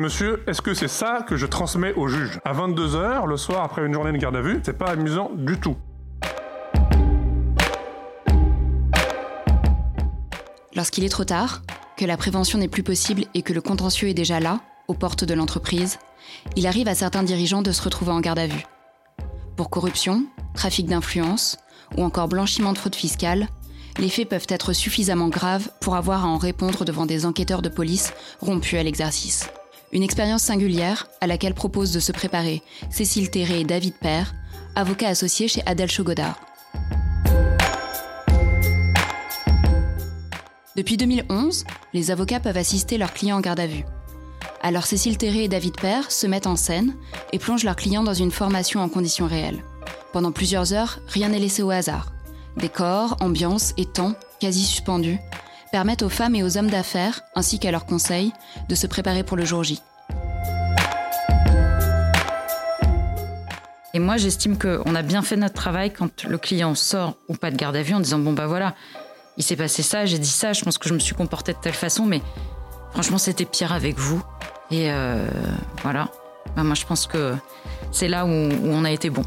Monsieur, est-ce que c'est ça que je transmets au juge? À 22h, le soir après une journée de garde à vue, c'est pas amusant du tout. Lorsqu'il est trop tard, que la prévention n'est plus possible et que le contentieux est déjà là, aux portes de l'entreprise, il arrive à certains dirigeants de se retrouver en garde à vue. Pour corruption, trafic d'influence ou encore blanchiment de fraude fiscale, les faits peuvent être suffisamment graves pour avoir à en répondre devant des enquêteurs de police rompus à l'exercice. Une expérience singulière à laquelle proposent de se préparer Cécile Terré et David Père, avocats associés chez Adèle Chogodard. Depuis 2011, les avocats peuvent assister leurs clients en garde à vue. Alors Cécile Terré et David Père se mettent en scène et plongent leurs clients dans une formation en conditions réelles. Pendant plusieurs heures, rien n'est laissé au hasard. Décors, ambiance et temps, quasi suspendus, permettent aux femmes et aux hommes d'affaires, ainsi qu'à leurs conseils, de se préparer pour le jour J. Et moi, j'estime qu'on a bien fait notre travail quand le client sort ou pas de garde à vue en disant bon bah voilà, il s'est passé ça, j'ai dit ça, je pense que je me suis comportée de telle façon, mais franchement, c'était pire avec vous. Et euh, voilà. Bah, moi, je pense que c'est là où, où on a été bon.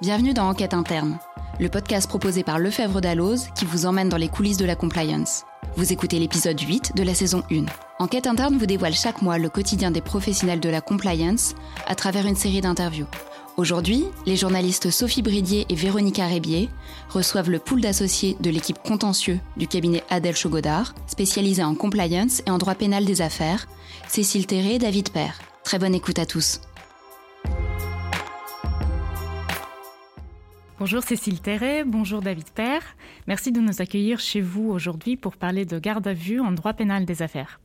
Bienvenue dans Enquête interne, le podcast proposé par Lefebvre Dalloz qui vous emmène dans les coulisses de la compliance. Vous écoutez l'épisode 8 de la saison 1. Enquête interne vous dévoile chaque mois le quotidien des professionnels de la compliance à travers une série d'interviews. Aujourd'hui, les journalistes Sophie Bridier et Véronica Rébier reçoivent le pool d'associés de l'équipe contentieux du cabinet Adèle Chogodard, spécialisé en compliance et en droit pénal des affaires, Cécile Terré et David Père. Très bonne écoute à tous. Bonjour Cécile Terré, bonjour David Père. Merci de nous accueillir chez vous aujourd'hui pour parler de garde à vue en droit pénal des affaires.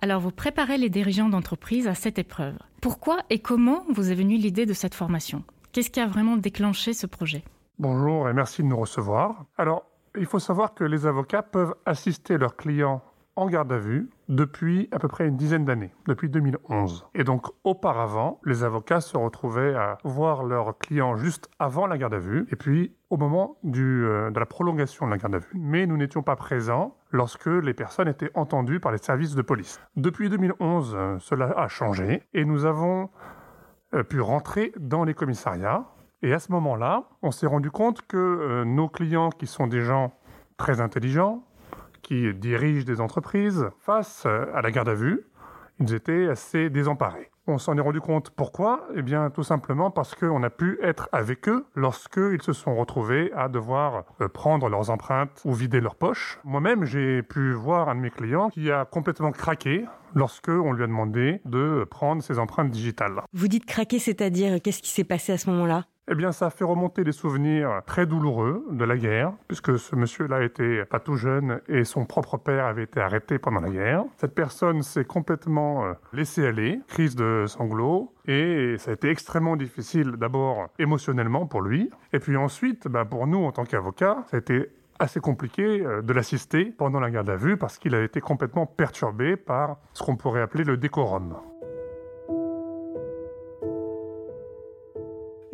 Alors vous préparez les dirigeants d'entreprise à cette épreuve. Pourquoi et comment vous est venue l'idée de cette formation? Qu'est-ce qui a vraiment déclenché ce projet? Bonjour et merci de nous recevoir. Alors, il faut savoir que les avocats peuvent assister leurs clients en garde à vue depuis à peu près une dizaine d'années, depuis 2011. Et donc auparavant, les avocats se retrouvaient à voir leurs clients juste avant la garde à vue et puis au moment euh, de la prolongation de la garde à vue. Mais nous n'étions pas présents lorsque les personnes étaient entendues par les services de police. Depuis 2011, euh, cela a changé et nous avons euh, pu rentrer dans les commissariats. Et à ce moment-là, on s'est rendu compte que nos clients, qui sont des gens très intelligents, qui dirigent des entreprises, face à la garde à vue, ils étaient assez désemparés. On s'en est rendu compte pourquoi? Eh bien, tout simplement parce qu'on a pu être avec eux lorsqu'ils se sont retrouvés à devoir euh, prendre leurs empreintes ou vider leurs poches. Moi-même, j'ai pu voir un de mes clients qui a complètement craqué lorsque on lui a demandé de prendre ses empreintes digitales. Vous dites craquer, c'est-à-dire qu'est-ce qui s'est passé à ce moment-là? Eh bien, ça fait remonter des souvenirs très douloureux de la guerre, puisque ce monsieur-là était pas tout jeune et son propre père avait été arrêté pendant la guerre. Cette personne s'est complètement euh, laissée aller, crise de sanglots, et ça a été extrêmement difficile d'abord émotionnellement pour lui, et puis ensuite, bah, pour nous en tant qu'avocats, ça a été assez compliqué euh, de l'assister pendant la garde à vue parce qu'il a été complètement perturbé par ce qu'on pourrait appeler le décorum.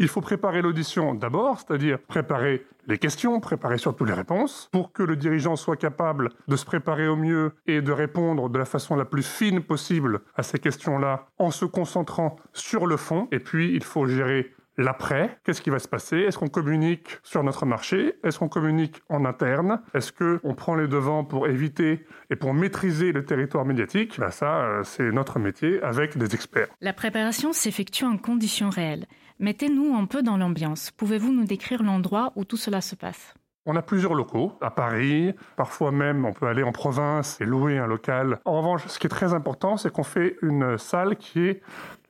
Il faut préparer l'audition d'abord, c'est-à-dire préparer les questions, préparer surtout les réponses, pour que le dirigeant soit capable de se préparer au mieux et de répondre de la façon la plus fine possible à ces questions-là en se concentrant sur le fond. Et puis, il faut gérer l'après, qu'est-ce qui va se passer? Est-ce qu'on communique sur notre marché? Est-ce qu'on communique en interne? Est-ce qu'on prend les devants pour éviter et pour maîtriser le territoire médiatique? Ben Ça, euh, c'est notre métier avec des experts. La préparation s'effectue en conditions réelles. Mettez-nous un peu dans l'ambiance. Pouvez-vous nous décrire l'endroit où tout cela se passe? On a plusieurs locaux à Paris, parfois même on peut aller en province et louer un local. En revanche, ce qui est très important, c'est qu'on fait une salle qui est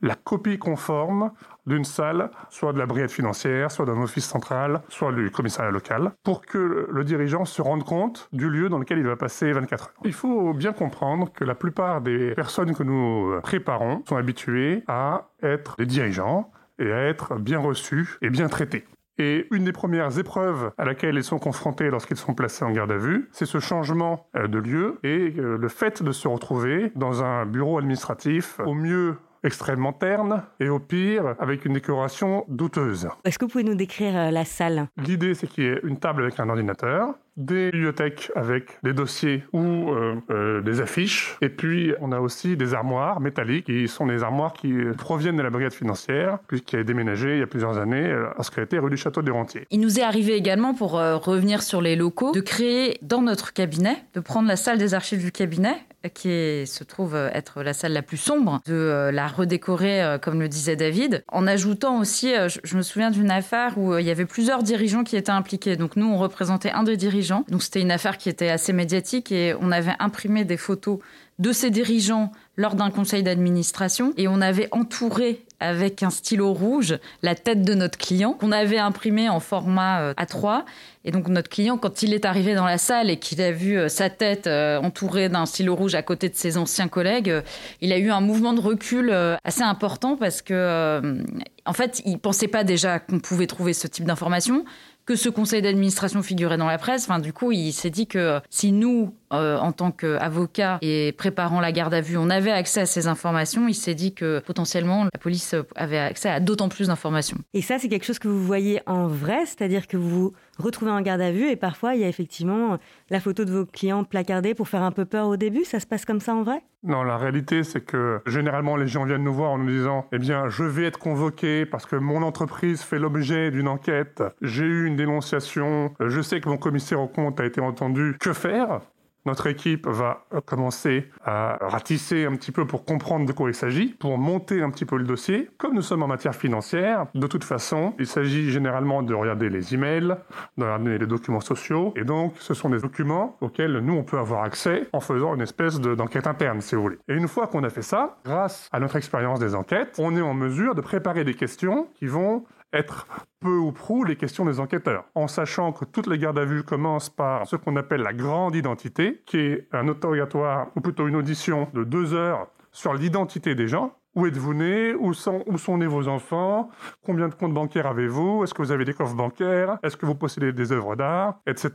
la copie conforme d'une salle, soit de la brigade financière, soit d'un office central, soit du commissariat local, pour que le dirigeant se rende compte du lieu dans lequel il va passer 24 heures. Il faut bien comprendre que la plupart des personnes que nous préparons sont habituées à être des dirigeants et à être bien reçus et bien traités. Et une des premières épreuves à laquelle ils sont confrontés lorsqu'ils sont placés en garde à vue, c'est ce changement euh, de lieu et euh, le fait de se retrouver dans un bureau administratif au mieux extrêmement terne et au pire avec une décoration douteuse. Est-ce que vous pouvez nous décrire euh, la salle? L'idée, c'est qu'il y ait une table avec un ordinateur, des bibliothèques avec des dossiers ou euh, euh, des affiches, et puis on a aussi des armoires métalliques qui sont des armoires qui proviennent de la brigade financière, puisqu'il a déménagé il y a plusieurs années lorsqu'elle était rue du Château des Rentiers. Il nous est arrivé également, pour revenir sur les locaux, de créer dans notre cabinet, de prendre la salle des archives du cabinet qui se trouve être la salle la plus sombre, de euh, la redécorer, euh, comme le disait David, en ajoutant aussi, euh, je, me souviens d'une affaire où il y avait plusieurs dirigeants qui étaient impliqués. Donc nous, on représentait un des dirigeants. Donc c'était une affaire qui était assez médiatique et on avait imprimé des photos de ces dirigeants lors d'un conseil d'administration et on avait entouré avec un stylo rouge la tête de notre client qu'on avait imprimé en format A3 et donc notre client, quand il est arrivé dans la salle et qu'il a vu euh, sa tête euh, entourée d'un stylo rouge à côté de ses anciens collègues, euh, il a eu un mouvement de recul assez important parce que, en fait, il pensait pas déjà qu'on pouvait trouver ce type d'information que ce conseil d'administration figurait dans la presse. Enfin, du coup, il s'est dit que si nous, euh, en tant qu'avocat et préparant la garde à vue, on avait accès à ces informations, il s'est dit que potentiellement la police avait accès à d'autant plus d'informations. Et ça, c'est quelque chose que vous voyez en vrai, c'est-à-dire que vous vous retrouvez en garde à vue et parfois il y a effectivement la photo de vos clients placardés pour faire un peu peur au début. Ça se passe comme ça en vrai? Non, la réalité, c'est que généralement les gens viennent nous voir en nous disant Eh bien, je vais être convoqué parce que mon entreprise fait l'objet d'une enquête, j'ai eu une dénonciation, je sais que mon commissaire au compte a été entendu. Que faire? Notre équipe va commencer à ratisser un petit peu pour comprendre de quoi il s'agit, pour monter un petit peu le dossier. Comme nous sommes en matière financière, de toute façon, il s'agit généralement de regarder les emails, de regarder les documents sociaux, et donc ce sont des documents auxquels nous on peut avoir accès en faisant une espèce d'enquête interne, si vous voulez. Et une fois qu'on a fait ça, grâce à notre expérience des enquêtes, on est en mesure de préparer des questions qui vont être peu ou prou les questions des enquêteurs, en sachant que toutes les gardes à vue commencent par ce qu'on appelle la grande identité, qui est un interrogatoire, ou plutôt une audition de deux heures sur l'identité des gens, où êtes-vous né? Où sont, nés vos enfants? Combien de comptes bancaires avez-vous? Est-ce que vous avez des coffres bancaires? Est-ce que vous possédez des œuvres d'art? Etc.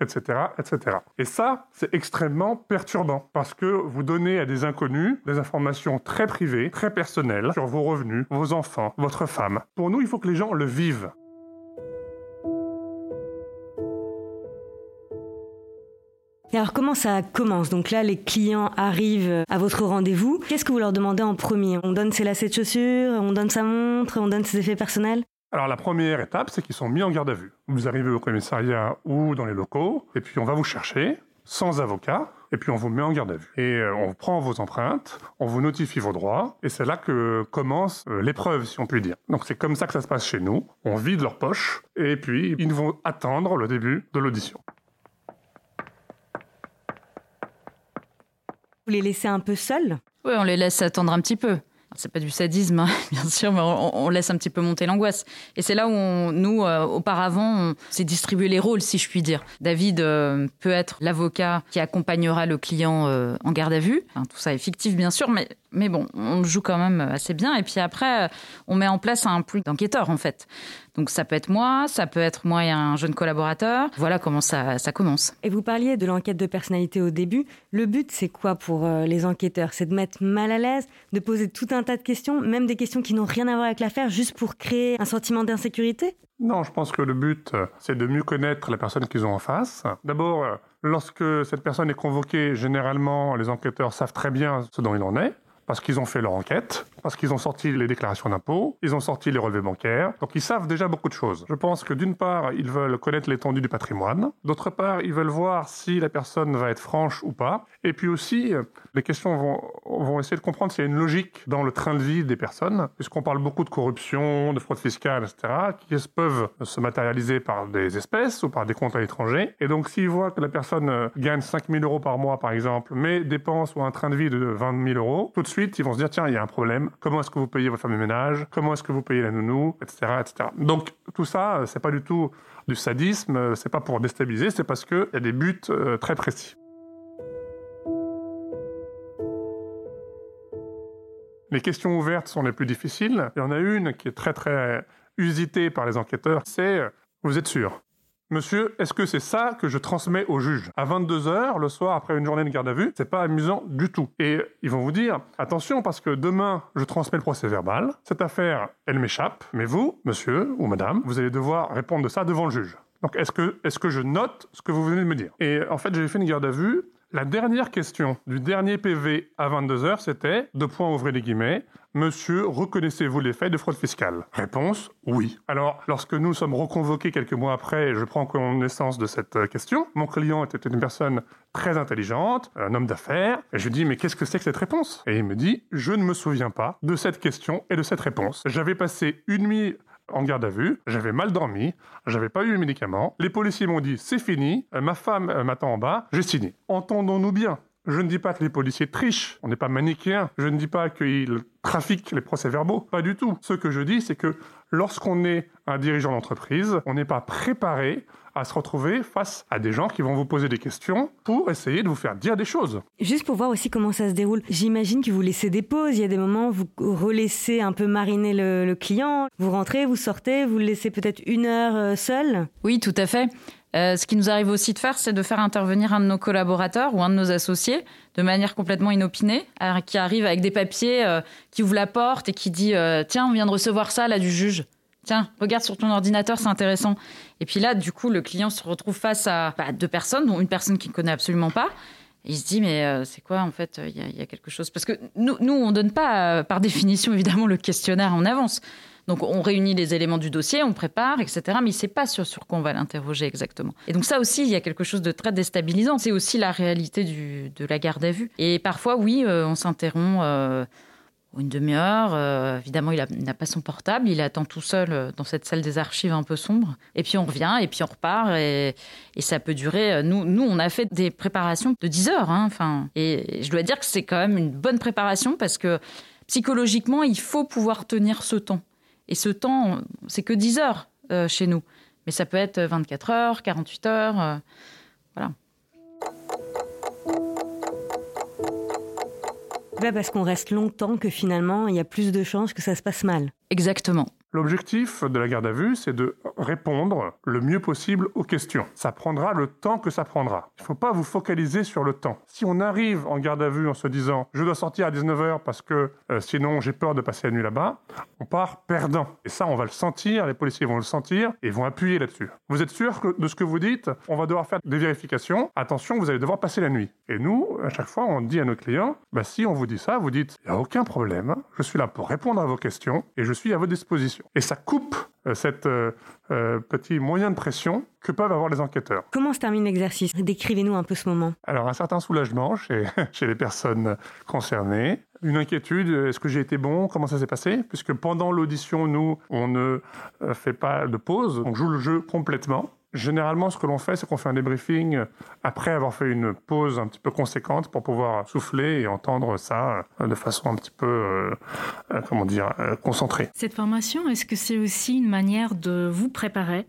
Etc. Etc. Et ça, c'est extrêmement perturbant parce que vous donnez à des inconnus des informations très privées, très personnelles sur vos revenus, vos enfants, votre femme. Pour nous, il faut que les gens le vivent. Et alors comment ça commence? Donc là, les clients arrivent à votre rendez-vous. Qu'est-ce que vous leur demandez en premier? On donne ses lacets de chaussures, on donne sa montre, on donne ses effets personnels? Alors la première étape, c'est qu'ils sont mis en garde à vue. Vous arrivez au commissariat ou dans les locaux, et puis on va vous chercher, sans avocat, et puis on vous met en garde à vue. Et euh, on prend vos empreintes, on vous notifie vos droits, et c'est là que commence euh, l'épreuve, si on peut dire. Donc c'est comme ça que ça se passe chez nous. On vide leur poche, et puis ils vont attendre le début de l'audition. Vous les laissez un peu seuls? Oui, on les laisse attendre un petit peu. C'est pas du sadisme, hein, bien sûr, mais on, laisse un petit peu monter l'angoisse. Et c'est là où nous, euh, auparavant, on s'est distribué les rôles, si je puis dire. David euh, peut être l'avocat qui accompagnera le client euh, en garde à vue. tout ça est fictif, bien sûr, mais mais bon, on joue quand même assez bien. Et puis après, on met en place un pool d'enquêteurs, en fait. Donc ça peut être moi, ça peut être moi et un jeune collaborateur. Voilà comment ça, ça commence. Et vous parliez de l'enquête de personnalité au début. Le but, c'est quoi pour euh, les enquêteurs? C'est de mettre mal à l'aise, de poser tout un tas de questions, même des questions qui n'ont rien à voir avec l'affaire, juste pour créer un sentiment d'insécurité? Non, je pense que le but, c'est de mieux connaître la personne qu'ils ont en face. D'abord, lorsque cette personne est convoquée, généralement, les enquêteurs savent très bien ce dont il en est parce qu'ils ont fait leur enquête, parce qu'ils ont sorti les déclarations d'impôts, ils ont sorti les relevés bancaires, donc ils savent déjà beaucoup de choses. Je pense que d'une part, ils veulent connaître l'étendue du patrimoine, d'autre part, ils veulent voir si la personne va être franche ou pas, et puis aussi, les questions vont, vont essayer de comprendre s'il y a une logique dans le train de vie des personnes, puisqu'on parle beaucoup de corruption, de fraude fiscale, etc., qui peuvent se matérialiser par des espèces ou par des comptes à l'étranger. Et donc, s'ils voient que la personne gagne 5 000 euros par mois, par exemple, mais dépense ou un train de vie de 20 000 euros, tout de suite, ils vont se dire tiens, il y a un problème. Comment est-ce que vous payez votre femme de ménage? Comment est-ce que vous payez la nounou? Etc. etc. Donc tout ça, c'est pas du tout du sadisme. C'est pas pour déstabiliser. C'est parce qu'il y a des buts euh, très précis. Les questions ouvertes sont les plus difficiles. Il y en a une qui est très très usitée par les enquêteurs. C'est vous êtes sûr? Monsieur, est-ce que c'est ça que je transmets au juge? À 22h, le soir, après une journée de garde à vue, c'est pas amusant du tout. Et ils vont vous dire, attention, parce que demain, je transmets le procès verbal. Cette affaire, elle m'échappe. Mais vous, monsieur ou madame, vous allez devoir répondre de ça devant le juge. Donc, est-ce que, je note ce que vous venez de me dire? Et en fait, j'ai fait une garde à vue. La dernière question du dernier PV à 22h, c'était, deux points ouvrez les guillemets, Monsieur, reconnaissez-vous les faits de fraude fiscale? Réponse, oui. Alors, lorsque nous sommes reconvoqués quelques mois après, je prends connaissance de cette euh, question. Mon client était une personne très intelligente, un homme d'affaires, et je lui dis, mais qu'est-ce que c'est que cette réponse? Et il me dit, je ne me souviens pas de cette question et de cette réponse. J'avais passé une nuit en garde à vue, j'avais mal dormi, j'avais pas eu les médicaments, les policiers m'ont dit c'est fini, ma femme euh, m'attend en bas, j'ai signé. Entendons-nous bien, je ne dis pas que les policiers trichent, on n'est pas manichéens. Je ne dis pas qu'ils trafiquent les procès-verbaux, pas du tout. Ce que je dis, c'est que lorsqu'on est un dirigeant d'entreprise, on n'est pas préparé à se retrouver face à des gens qui vont vous poser des questions pour essayer de vous faire dire des choses. Juste pour voir aussi comment ça se déroule, j'imagine que vous laissez des pauses, il y a des moments où vous relaissez un peu mariner le, client, vous rentrez, vous sortez, vous le laissez peut-être une heure euh, seul? Oui, tout à fait. Euh, ce qui nous arrive aussi de faire, c'est de faire intervenir un de nos collaborateurs ou un de nos associés de manière complètement inopinée, euh, qui arrive avec des papiers, euh, qui ouvre la porte et qui dit Tiens, on vient de recevoir ça là du juge. Tiens, regarde sur ton ordinateur, c'est intéressant. Et puis là, du coup, le client se retrouve face à bah, deux personnes, dont une personne qu'il ne connaît absolument pas. Il se dit, mais c'est quoi en fait Il y, y, a quelque chose? Parce que nous, nous on ne donne pas, par définition, évidemment, le questionnaire en avance. Donc on réunit les éléments du dossier, on prépare, etc. Mais il ne sait pas sur, sur quoi on va l'interroger exactement. Et donc ça aussi, il y a quelque chose de très déstabilisant. C'est aussi la réalité de la garde à vue. Et parfois, oui, euh, on s'interrompt. Euh, une demi-heure. Euh, évidemment, il n'a pas son portable. Il attend tout seul dans cette salle des archives un peu sombre. Et puis on revient, et puis on repart. Et, ça peut durer. Nous, nous, on a fait des préparations de 10 heures. Hein, enfin, et je dois dire que c'est quand même une bonne préparation parce que psychologiquement, il faut pouvoir tenir ce temps. Et ce temps, c'est que 10 heures euh, chez nous. Mais ça peut être 24 heures, 48 heures. Euh, voilà. parce qu'on reste longtemps que finalement, il y a plus de chances que ça se passe mal. Exactement. L'objectif de la garde à vue, c'est de répondre le mieux possible aux questions. Ça prendra le temps que ça prendra. Il ne faut pas vous focaliser sur le temps. Si on arrive en garde à vue en se disant je dois sortir à 19h parce que euh, sinon j'ai peur de passer la nuit là-bas, on part perdant. Et ça, on va le sentir, les policiers vont le sentir et vont appuyer là-dessus. Vous êtes sûr de ce que vous dites On va devoir faire des vérifications? Attention, vous allez devoir passer la nuit. Et nous, à chaque fois, on dit à nos clients, bah, si on vous dit ça, vous dites, il n'y a aucun problème, je suis là pour répondre à vos questions et je suis à votre disposition. Et ça coupe euh, cette euh, euh, petit moyen de pression que peuvent avoir les enquêteurs. Comment se termine l'exercice? Décrivez-nous un peu ce moment. Alors un certain soulagement chez, chez les personnes concernées, une inquiétude, est-ce que j'ai été bon? Comment ça s'est passé? Puisque pendant l'audition, nous, on ne fait pas de pause, on joue le jeu complètement. Généralement, ce que l'on fait, c'est qu'on fait un débriefing après avoir fait une pause un petit peu conséquente pour pouvoir souffler et entendre ça euh, de façon un petit peu, euh, euh, comment dire, concentrée. Cette formation, est-ce que c'est aussi une manière de vous préparer?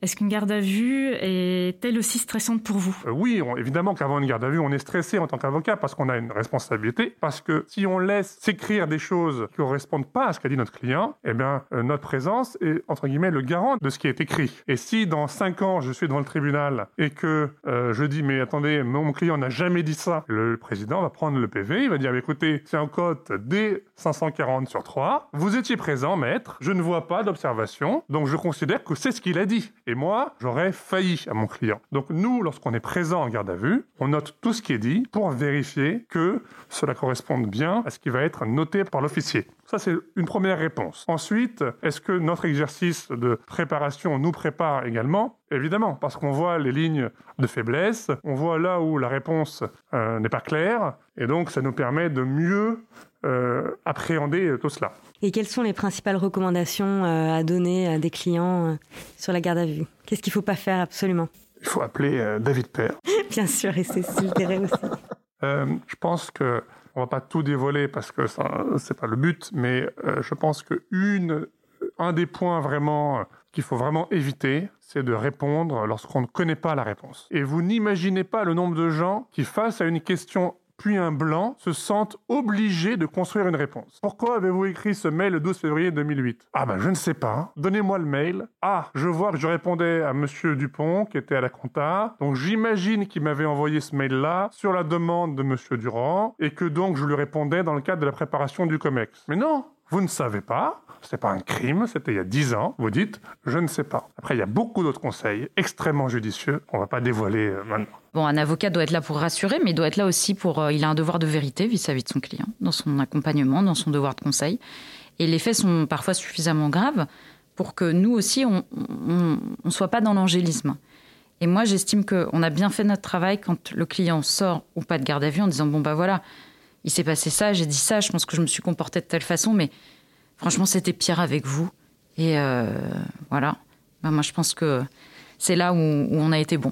Est-ce qu'une garde à vue est-elle aussi stressante pour vous? Euh, Oui, évidemment qu'avant une garde à vue, on est stressé en tant qu'avocat parce qu'on a une responsabilité. Parce que si on laisse s'écrire des choses qui ne correspondent pas à ce qu'a dit notre client, eh bien, euh, notre présence est, entre guillemets, le garant de ce qui est écrit. Et si dans cinq ans, je suis devant le tribunal et que euh, je dis, mais attendez, mon client n'a jamais dit ça, le président va prendre le PV, il va dire, écoutez, c'est un code D540 sur 3, vous étiez présent, maître, je ne vois pas d'observation, donc je considère que c'est ce qu'il a dit. Et moi, j'aurais failli à mon client. Donc nous, lorsqu'on est présent en garde à vue, on note tout ce qui est dit pour vérifier que cela corresponde bien à ce qui va être noté par l'officier. Ça, c'est une première réponse. Ensuite, est-ce que notre exercice de préparation nous prépare également? Évidemment, parce qu'on voit les lignes de faiblesse, on voit là où la réponse euh, n'est pas claire, et donc ça nous permet de mieux euh, appréhender tout cela. Et quelles sont les principales recommandations euh, à donner à des clients euh, sur la garde à vue? Qu'est-ce qu'il ne faut pas faire absolument? Il faut appeler David Père. Bien sûr, et Cécile Perret aussi. je pense que on va pas tout dévoiler parce que ce n'est pas le but, mais je pense que une, un des points vraiment qu'il faut vraiment éviter, c'est de répondre lorsqu'on ne connaît pas la réponse. Et vous n'imaginez pas le nombre de gens qui, face à une question puis un blanc se sentent obligés de construire une réponse. Pourquoi avez-vous écrit ce mail le 12 février 2008 Ah ben je ne sais pas. Donnez-moi le mail. Ah, je vois que je répondais à monsieur Dupont qui était à la compta. Donc j'imagine qu'il m'avait envoyé ce mail-là sur la demande de monsieur Durand et que donc je lui répondais dans le cadre de la préparation du COMEX. Mais non, vous ne savez pas, c'est pas un crime, c'était il y a 10 ans, vous dites je ne sais pas. Après, il y a beaucoup d'autres conseils extrêmement judicieux, on va pas dévoiler euh, maintenant. Bon, un avocat doit être là pour rassurer, mais il doit être là aussi pour. euh, il a un devoir de vérité vis-à-vis de son client, dans son accompagnement, dans son devoir de conseil. Et les faits sont parfois suffisamment graves pour que nous aussi, on ne soit pas dans l'angélisme. Et moi, j'estime qu'on a bien fait notre travail quand le client sort ou pas de garde à vue en disant Bon, bah voilà, il s'est passé ça, j'ai dit ça, je pense que je me suis comporté de telle façon, mais franchement, c'était pire avec vous. Et euh, voilà. Bah, moi, je pense que c'est là où on a été bon.